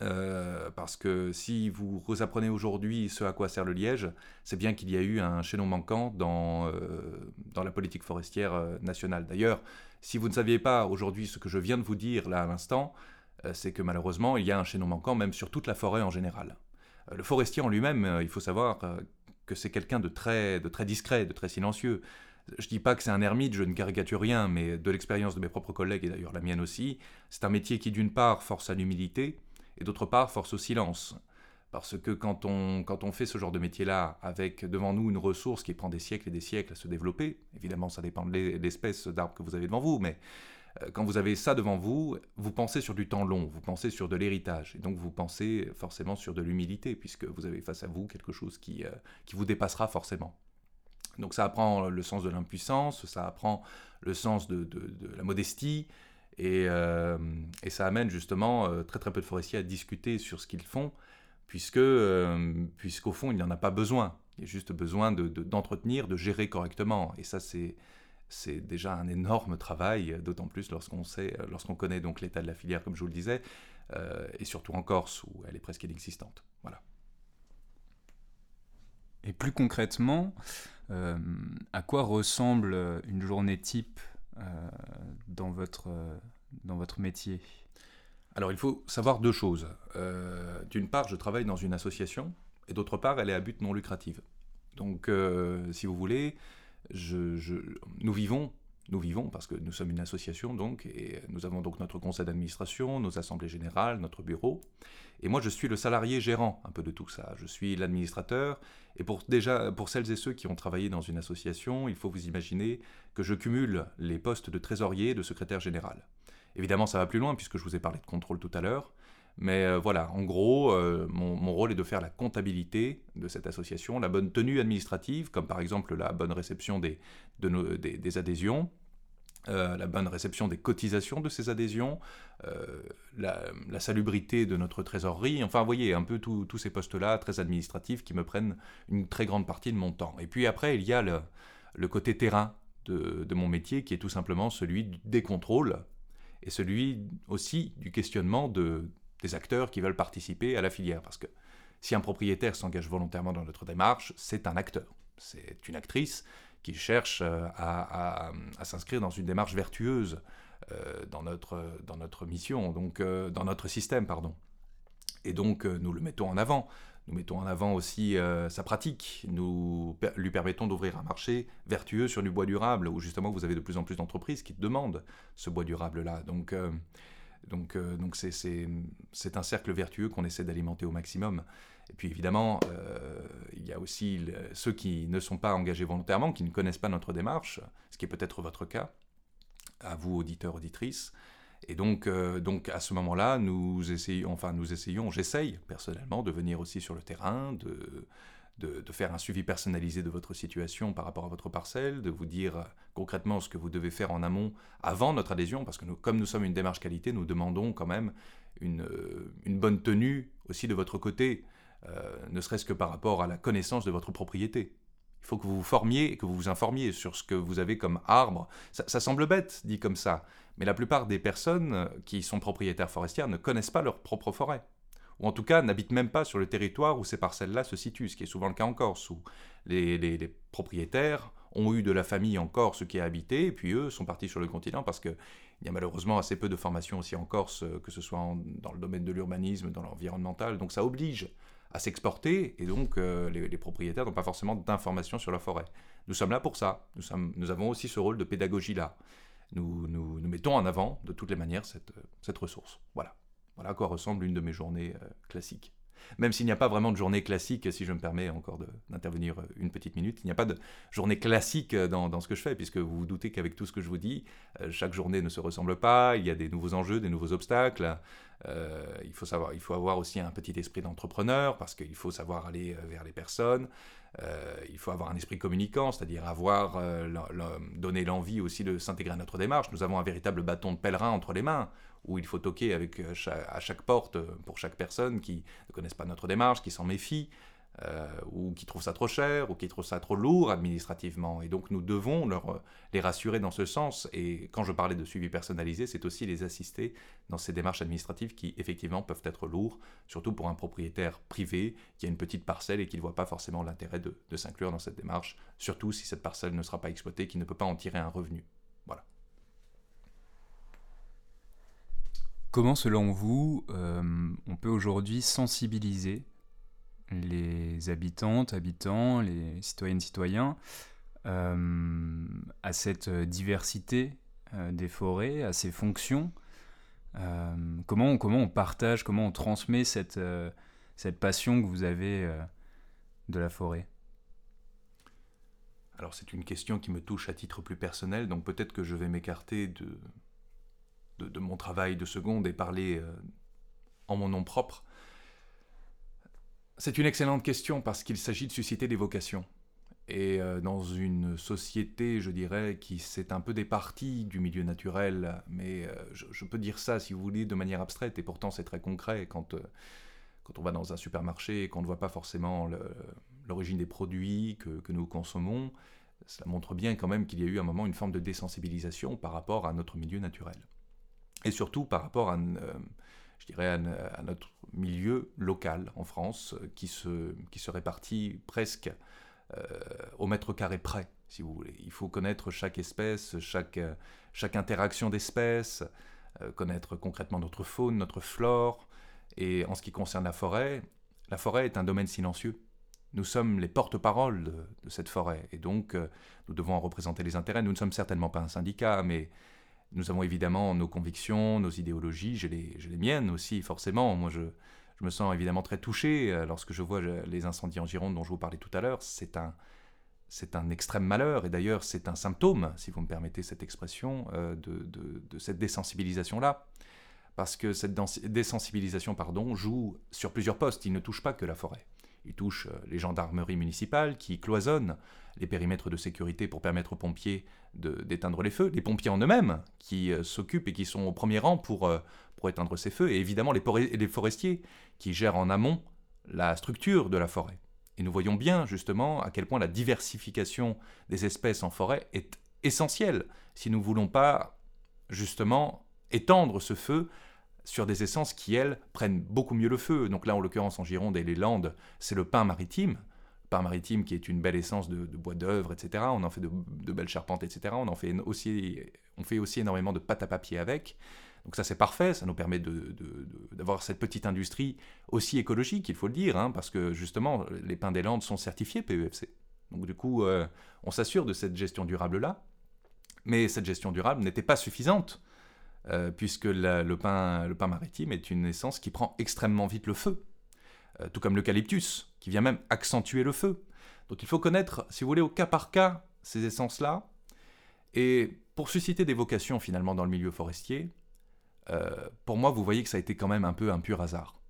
Euh, parce que si vous apprenez aujourd'hui ce à quoi sert le liège, c'est bien qu'il y a eu un chaînon manquant dans, euh, dans la politique forestière euh, nationale. D'ailleurs, si vous ne saviez pas aujourd'hui ce que je viens de vous dire là à l'instant, c'est que malheureusement, il y a un chaînon manquant même sur toute la forêt en général. le forestier en lui-même, il faut savoir que c'est quelqu'un de très, de très discret, de très silencieux. Je dis pas que c'est un ermite, je ne caricature rien, mais de l'expérience de mes propres collègues et d'ailleurs la mienne aussi, c'est un métier qui d'une part force à l'humilité, et d'autre part force au silence. Parce que quand on, fait ce genre de métier-là, avec devant nous une ressource qui prend des siècles et des siècles à se développer, évidemment ça dépend de l'espèce d'arbre que vous avez devant vous, mais euh, quand vous avez ça devant vous, vous pensez sur du temps long, vous pensez sur de l'héritage, et donc vous pensez forcément sur de l'humilité, puisque vous avez face à vous quelque chose qui, euh, vous dépassera forcément. Donc ça apprend le sens de l'impuissance, ça apprend le sens de la modestie, euh, et, ça amène justement euh, très très peu de forestiers à discuter sur ce qu'ils font, puisque euh, puisqu'au fond il n'y en a pas besoin. Il y a juste besoin d'entretenir, de, gérer correctement. Et ça c'est déjà un énorme travail, d'autant plus lorsqu'on sait, connaît donc l'état de la filière, comme je vous le disais, et surtout en Corse où elle est presque inexistante. Voilà. Et plus concrètement, à quoi ressemble une journée type dans, votre, euh, dans votre métier Alors il faut savoir deux choses. Euh, d'une part, je travaille dans une association et d'autre part, elle est à but non lucratif. Donc si vous voulez, je, nous vivons nous vivons parce que nous sommes une association donc et nous avons donc notre conseil d'administration, nos assemblées générales, notre bureau. Et moi je suis le salarié gérant un peu de tout ça. Je suis l'administrateur et pour pour celles et ceux qui ont travaillé dans une association, il faut vous imaginer que je cumule les postes de trésorier et de secrétaire général. Évidemment ça va plus loin puisque je vous ai parlé de contrôle tout à l'heure. Mais euh, voilà, en gros, euh, mon, rôle est de faire la comptabilité de cette association, la bonne tenue administrative, comme par exemple la bonne réception des, adhésions, euh, la bonne réception des cotisations de ces adhésions, la, salubrité de notre trésorerie, enfin, vous voyez, un peu tous ces postes-là, très administratifs, qui me prennent une très grande partie de mon temps. Et puis après, il y a le, côté terrain de, mon métier, qui est tout simplement celui des contrôles, et celui aussi du questionnement de, des acteurs qui veulent participer à la filière. Parce que si un propriétaire s'engage volontairement dans notre démarche, c'est un acteur, c'est une actrice qui cherche euh, à, s'inscrire dans une démarche vertueuse euh, dans, notre, dans notre mission, donc euh, dans notre système, pardon. Et donc nous le mettons en avant. Nous mettons en avant aussi sa pratique. Nous lui permettons d'ouvrir un marché vertueux sur du bois durable, où justement vous avez de plus en plus d'entreprises qui demandent ce bois durable-là. Donc donc, euh, donc c'est un cercle vertueux qu'on essaie d'alimenter au maximum. Et puis évidemment, euh, il y a aussi ceux qui ne sont pas engagés volontairement, qui ne connaissent pas notre démarche, ce qui est peut-être votre cas, à vous auditeurs, auditrices. Et donc, euh, donc à ce moment-là, nous essayons, enfin nous essayons, j'essaye personnellement de venir aussi sur le terrain, de, de, faire un suivi personnalisé de votre situation par rapport à votre parcelle, de vous dire euh, concrètement ce que vous devez faire en amont avant notre adhésion, parce que nous, comme nous sommes une démarche qualité, nous demandons quand même une, euh, bonne tenue aussi de votre côté, euh, ne serait-ce que par rapport à la connaissance de votre propriété. Il faut que vous vous formiez et que vous vous informiez sur ce que vous avez comme arbre. Ça, ça, semble bête dit comme ça, mais la plupart des personnes qui sont propriétaires forestières ne connaissent pas leur propre forêt ou en tout cas n'habitent même pas sur le territoire où ces parcelles-là se situent, ce qui est souvent le cas en Corse, où les, propriétaires ont eu de la famille en Corse qui a habité, et puis eux sont partis sur le continent parce qu'il y a malheureusement assez peu de formation aussi en Corse, euh, que ce soit dans le domaine de l'urbanisme, dans l'environnemental, donc ça oblige à s'exporter, et donc euh, les, propriétaires n'ont pas forcément d'informations sur la forêt. Nous sommes là pour ça, nous, avons aussi ce rôle de pédagogie-là. Nous, mettons en avant de toutes les manières cette ressource. Voilà. Voilà à quoi ressemble une de mes journées euh, classiques. Même s'il n'y a pas vraiment de journée classique, si je me permets encore d'intervenir une petite minute, il n'y a pas de journée classique dans, dans, ce que je fais, puisque vous vous doutez qu'avec tout ce que je vous dis, chaque journée ne se ressemble pas, il y a des nouveaux enjeux, des nouveaux obstacles. Euh, il, faut savoir, il faut avoir aussi un petit esprit d'entrepreneur, parce qu'il faut savoir aller vers les personnes. Euh, il faut avoir un esprit communicant, c'est-à-dire avoir euh, donné l'envie aussi de s'intégrer à notre démarche. Nous avons un véritable bâton de pèlerin entre les mains, où il faut toquer euh, à chaque porte pour chaque personne qui ne connaisse pas notre démarche, qui s'en méfie, euh, ou qui trouvent ça trop cher, ou qui trouvent ça trop lourd administrativement. Et donc nous devons leur, les rassurer dans ce sens. Et quand je parlais de suivi personnalisé, c'est aussi les assister dans ces démarches administratives qui effectivement peuvent être lourdes, surtout pour un propriétaire privé qui a une petite parcelle et qui ne voit pas forcément l'intérêt de, de s'inclure dans cette démarche, surtout si cette parcelle ne sera pas exploitée, qui ne peut pas en tirer un revenu. Voilà. Comment, selon vous, euh, on peut aujourd'hui sensibiliser les habitantes, habitants, les citoyennes, citoyens, euh, à cette diversité euh, des forêts, à ces fonctions. Comment, on, comment partage, comment on transmet cette, cette passion que vous avez de la forêt? Alors c'est une question qui me touche à titre plus personnel, donc peut-être que je vais m'écarter de, de, mon travail de seconde et parler en mon nom propre. C'est une excellente question parce qu'il s'agit de susciter des vocations. Et euh, dans une société, je dirais, qui s'est un peu départie du milieu naturel, mais euh, je, peux dire ça, si vous voulez, de manière abstraite, et pourtant c'est très concret quand, euh, quand on va dans un supermarché et qu'on ne voit pas forcément l'origine des produits que, que, nous consommons, cela montre bien quand même qu'il y a eu un moment une forme de désensibilisation par rapport à notre milieu naturel. Et surtout par rapport à je dirais, à, notre milieu local en France, euh, qui se, qui se répartit presque euh, au mètre carré près, si vous voulez. Il faut connaître chaque espèce, chaque, chaque interaction d'espèces, euh, connaître concrètement notre faune, notre flore. Et en ce qui concerne la forêt, la forêt est un domaine silencieux. Nous sommes les porte-parole de, de, cette forêt, et donc nous devons en représenter les intérêts. Nous ne sommes certainement pas un syndicat, mais nous avons évidemment nos convictions, nos idéologies, j'ai les, miennes aussi, forcément. Moi, je, me sens évidemment très touché euh, lorsque je vois les incendies en Gironde dont je vous parlais tout à l'heure. C'est un, extrême malheur, et d'ailleurs, c'est un symptôme, si vous me permettez cette expression, euh, de, de, de, cette désensibilisation-là. Parce que cette désensibilisation pardon, joue sur plusieurs postes, il ne touche pas que la forêt. Il touche euh, les gendarmeries municipales qui cloisonnent les périmètres de sécurité pour permettre aux pompiers d'éteindre les feux, les pompiers en eux-mêmes qui euh, s'occupent et qui sont au premier rang pour, euh, éteindre ces feux, et évidemment les forestiers qui gèrent en amont la structure de la forêt. Et nous voyons bien justement à quel point la diversification des espèces en forêt est essentielle si nous ne voulons pas justement étendre ce feu sur des essences qui, elles, prennent beaucoup mieux le feu. Donc là, en l'occurrence, en Gironde et les Landes, c'est le pin maritime. Le pin maritime qui est une belle essence de, bois d'œuvre, etc. On en fait de, belles charpentes, etc. On en fait aussi, on fait aussi énormément de pâte à papier avec. Donc ça, c'est parfait. Ça nous permet d'avoir cette petite industrie aussi écologique, il faut le dire, hein, parce que justement, les pins des Landes sont certifiés PEFC. Donc du coup, euh, on s'assure de cette gestion durable-là. Mais cette gestion durable n'était pas suffisante euh, puisque le, pain, maritime est une essence qui prend extrêmement vite le feu, euh, tout comme l'eucalyptus, qui vient même accentuer le feu. Donc il faut connaître, si vous voulez, au cas par cas, ces essences-là. Et pour susciter des vocations finalement dans le milieu forestier, euh, pour moi, vous voyez que ça a été quand même un peu un pur hasard.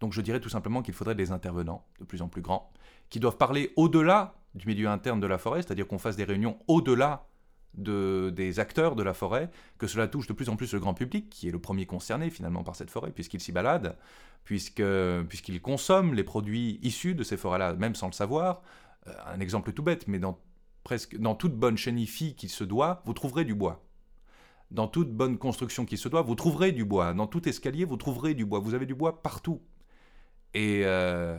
Donc je dirais tout simplement qu'il faudrait des intervenants de plus en plus grands, qui doivent parler au-delà du milieu interne de la forêt, c'est-à-dire qu'on fasse des réunions au-delà de, des acteurs de la forêt, que cela touche de plus en plus le grand public, qui est le premier concerné finalement par cette forêt, puisqu'il s'y balade, puisqu'il consomme les produits issus de ces forêts-là, même sans le savoir. Euh, un exemple tout bête, mais dans, presque, dans toute bonne chénifie qui se doit, vous trouverez du bois. Dans toute bonne construction qui se doit, vous trouverez du bois. Dans tout escalier, vous trouverez du bois. Vous avez du bois partout. Et, euh,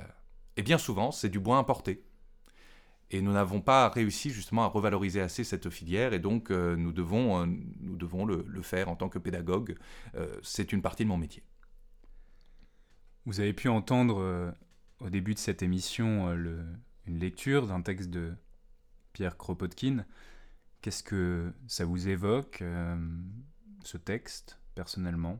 et bien souvent, c'est du bois importé. Et nous n'avons pas réussi justement à revaloriser assez cette filière et donc euh, nous devons, euh, nous devons le, faire en tant que pédagogue. Euh, c'est une partie de mon métier. Vous avez pu entendre au début de cette émission une lecture d'un texte de Pierre Kropotkin. Qu'est-ce que ça vous évoque, ce texte, personnellement?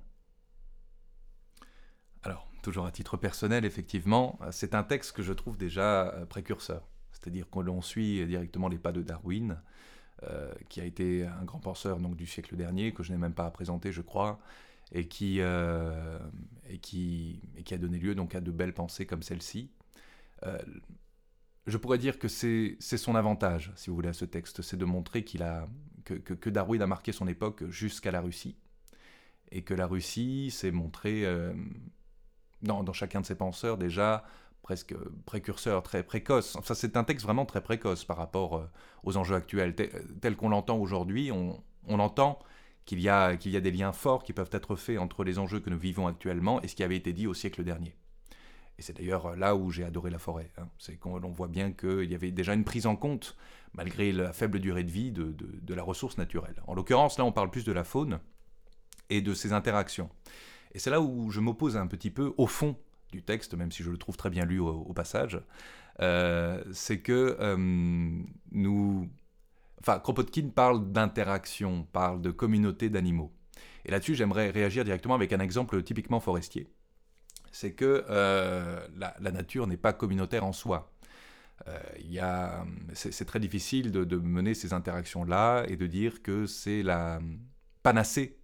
Toujours à titre personnel, effectivement, c'est un texte que je trouve déjà précurseur. C'est-à-dire que l'on suit directement les pas de Darwin, qui a été un grand penseur donc, du siècle dernier, que je n'ai même pas à présenter, je crois, et qui, et qui, et qui a donné lieu donc, à de belles pensées comme celle-ci. Je pourrais dire que c'est son avantage, si vous voulez, à ce texte, c'est de montrer a, que, Darwin a marqué son époque jusqu'à la Russie, et que la Russie s'est montrée, euh, dans, chacun de ses penseurs, déjà presque précurseur, très précoce. Enfin, c'est un texte vraiment très précoce par rapport euh, aux enjeux actuels. Tel, qu'on l'entend aujourd'hui, on, entend qu'il y, a, y a des liens forts qui peuvent être faits entre les enjeux que nous vivons actuellement et ce qui avait été dit au siècle dernier. Et c'est d'ailleurs là où j'ai adoré la forêt. Hein. C'est qu'on voit bien qu'il y avait déjà une prise en compte, malgré la faible durée de vie, de, la ressource naturelle. En l'occurrence, là, on parle plus de la faune et de ses interactions. Et c'est là où je m'oppose un petit peu au fond du texte, même si je le trouve très bien lu au, passage. Euh, c'est que euh, nous. Enfin, Kropotkin parle d'interaction, parle de communauté d'animaux. Et là-dessus, j'aimerais réagir directement avec un exemple typiquement forestier c'est que euh, la, nature n'est pas communautaire en soi. C'est très difficile de, mener ces interactions-là et de dire que c'est la panacée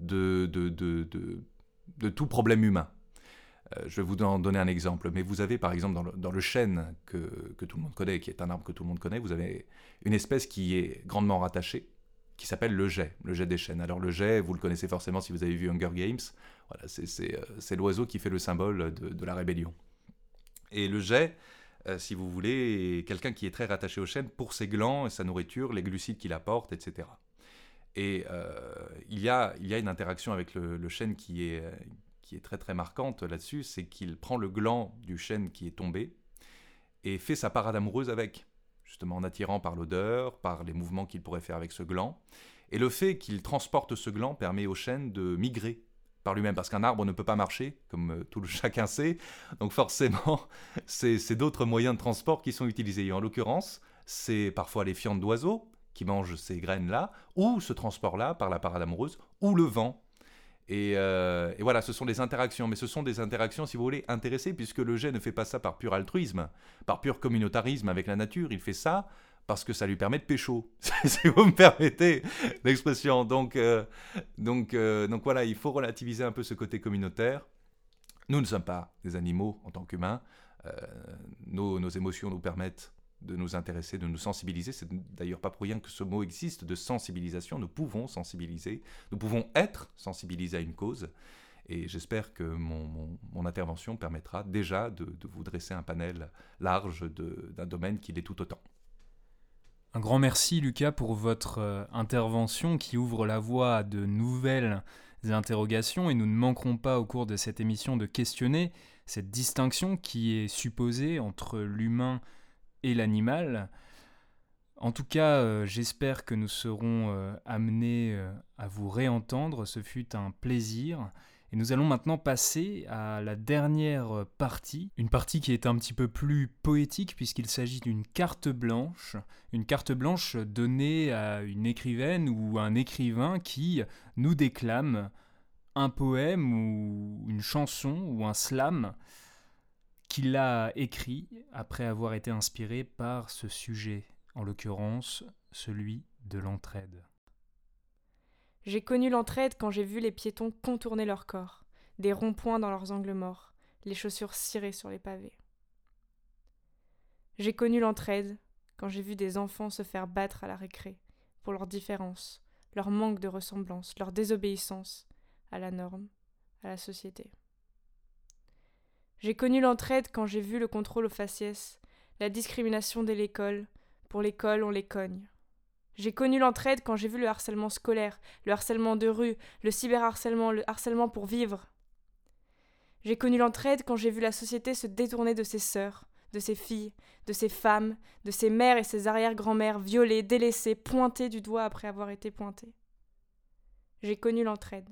de, de, tout problème humain. Euh, je vais vous en donner un exemple, mais vous avez par exemple dans le, chêne que, tout le monde connaît, qui est un arbre que tout le monde connaît, vous avez une espèce qui est grandement rattachée, qui s'appelle le jet, le jet des chênes. Alors le jet, vous le connaissez forcément si vous avez vu Hunger Games, voilà, c'est euh, l'oiseau qui fait le symbole de, la rébellion. Et le jet, euh, si vous voulez, est quelqu'un qui est très rattaché au chêne pour ses glands et sa nourriture, les glucides qu'il apporte, etc. Et il y a une interaction avec le, chêne qui est, qui est très très marquante là-dessus, c'est qu'il prend le gland du chêne qui est tombé et fait sa parade amoureuse avec justement en attirant par l'odeur, par les mouvements qu'il pourrait faire avec ce gland. Et le fait qu'il transporte ce gland permet au chêne de migrer par lui-même, parce qu'un arbre ne peut pas marcher, comme euh, tout le chacun sait. Donc forcément, c'est d'autres moyens de transport qui sont utilisés. Et en l'occurrence, c'est parfois les fientes d'oiseaux qui mangent ces graines-là, ou ce transport-là par la parade amoureuse, ou le vent euh, et, voilà, ce sont des interactions, mais ce sont des interactions, si vous voulez, intéressées, puisque le jet ne fait pas ça par pur altruisme, par pur communautarisme avec la nature, il fait ça parce que ça lui permet de pécho, si vous me permettez l'expression. Donc, euh, donc, euh, donc voilà, il faut relativiser un peu ce côté communautaire. Nous ne sommes pas des animaux en tant qu'humains. nos, nos émotions nous permettent de nous intéresser, de nous sensibiliser. C'est d'ailleurs pas pour rien que ce mot existe de sensibilisation. Nous pouvons sensibiliser, nous pouvons être sensibilisés à une cause. Et j'espère que mon, intervention permettra déjà de, vous dresser un panel large d'un domaine qui l'est tout autant. Un grand merci Lucas pour votre euh, intervention qui ouvre la voie à de nouvelles interrogations et nous ne manquerons pas au cours de cette émission de questionner cette distinction qui est supposée entre l'humain l'animal. En tout cas, euh, j'espère que nous serons euh, amenés euh, à vous réentendre. Ce fut un plaisir. Et nous allons maintenant passer à la dernière partie, une partie qui est un petit peu plus poétique puisqu'il s'agit d'une carte blanche, une carte blanche donnée à une écrivaine ou un écrivain qui nous déclame un poème ou une chanson ou un slam qu'il a écrit après avoir été inspiré par ce sujet, en l'occurrence celui de l'entraide. J'ai connu l'entraide quand j'ai vu les piétons contourner leur corps, des ronds-points dans leurs angles morts, les chaussures cirées sur les pavés. J'ai connu l'entraide quand j'ai vu des enfants se faire battre à la récré, pour leur différence, leur manque de ressemblance, leur désobéissance à la norme, à la société. J'ai connu l'entraide quand j'ai vu le contrôle aux faciès, la discrimination dès l'école. Pour l'école, on les cogne. J'ai connu l'entraide quand j'ai vu le harcèlement scolaire, le harcèlement de rue, le cyberharcèlement, le harcèlement pour vivre. J'ai connu l'entraide quand j'ai vu la société se détourner de ses sœurs, de ses filles, de ses femmes, de ses mères et ses arrière-grand-mères violées, délaissées, pointées du doigt après avoir été pointées. J'ai connu l'entraide.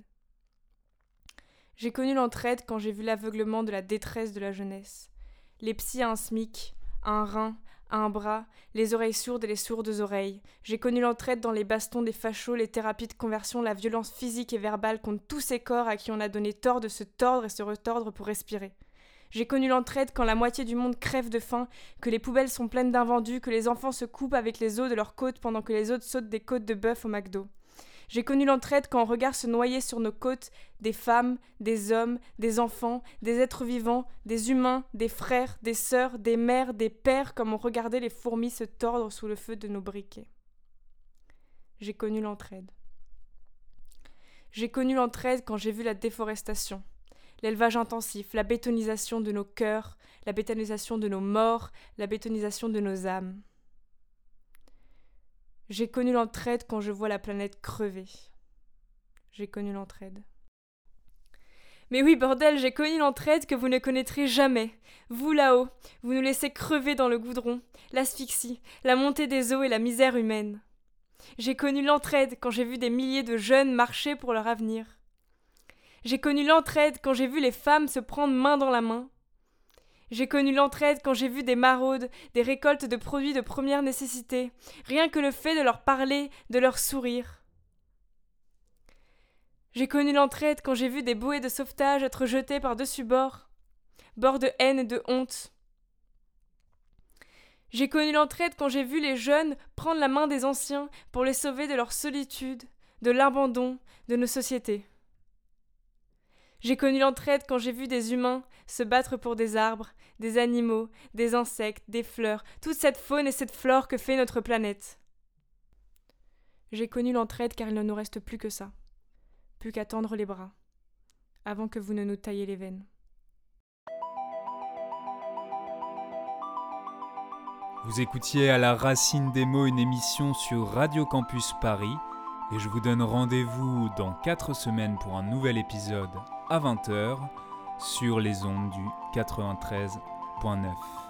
J'ai connu l'entraide quand j'ai vu l'aveuglement de la détresse de la jeunesse. Les psys à un SMIC, un rein, à un bras, les oreilles sourdes et les sourdes oreilles. J'ai connu l'entraide dans les bastons des fachos, les thérapies de conversion, la violence physique et verbale contre tous ces corps à qui on a donné tort de se tordre et se retordre pour respirer. J'ai connu l'entraide quand la moitié du monde crève de faim, que les poubelles sont pleines d'invendus, que les enfants se coupent avec les os de leurs côtes pendant que les autres sautent des côtes de bœuf au McDo. J'ai connu l'entraide quand on regarde se noyer sur nos côtes des femmes, des hommes, des enfants, des êtres vivants, des humains, des frères, des sœurs, des mères, des pères, comme on regardait les fourmis se tordre sous le feu de nos briquets. J'ai connu l'entraide. J'ai connu l'entraide quand j'ai vu la déforestation, l'élevage intensif, la bétonisation de nos cœurs, la bétonisation de nos morts, la bétonisation de nos âmes. J'ai connu l'entraide quand je vois la planète crever. J'ai connu l'entraide. Mais oui, bordel, j'ai connu l'entraide que vous ne connaîtrez jamais. Vous là-haut, vous nous laissez crever dans le goudron, l'asphyxie, la montée des eaux et la misère humaine. J'ai connu l'entraide quand j'ai vu des milliers de jeunes marcher pour leur avenir. J'ai connu l'entraide quand j'ai vu les femmes se prendre main dans la main, j'ai connu l'entraide quand j'ai vu des maraudes, des récoltes de produits de première nécessité, rien que le fait de leur parler, de leur sourire. J'ai connu l'entraide quand j'ai vu des bouées de sauvetage être jetées par-dessus bord, bord de haine et de honte. J'ai connu l'entraide quand j'ai vu les jeunes prendre la main des anciens pour les sauver de leur solitude, de l'abandon de nos sociétés. J'ai connu l'entraide quand j'ai vu des humains se battre pour des arbres, des animaux, des insectes, des fleurs, toute cette faune et cette flore que fait notre planète. J'ai connu l'entraide car il ne nous reste plus que ça, plus qu'à tendre les bras, avant que vous ne nous tailliez les veines. Vous écoutiez à la racine des mots une émission sur Radio Campus Paris et je vous donne rendez-vous dans 4 semaines pour un nouvel épisode à 20h sur les ondes du 93.9.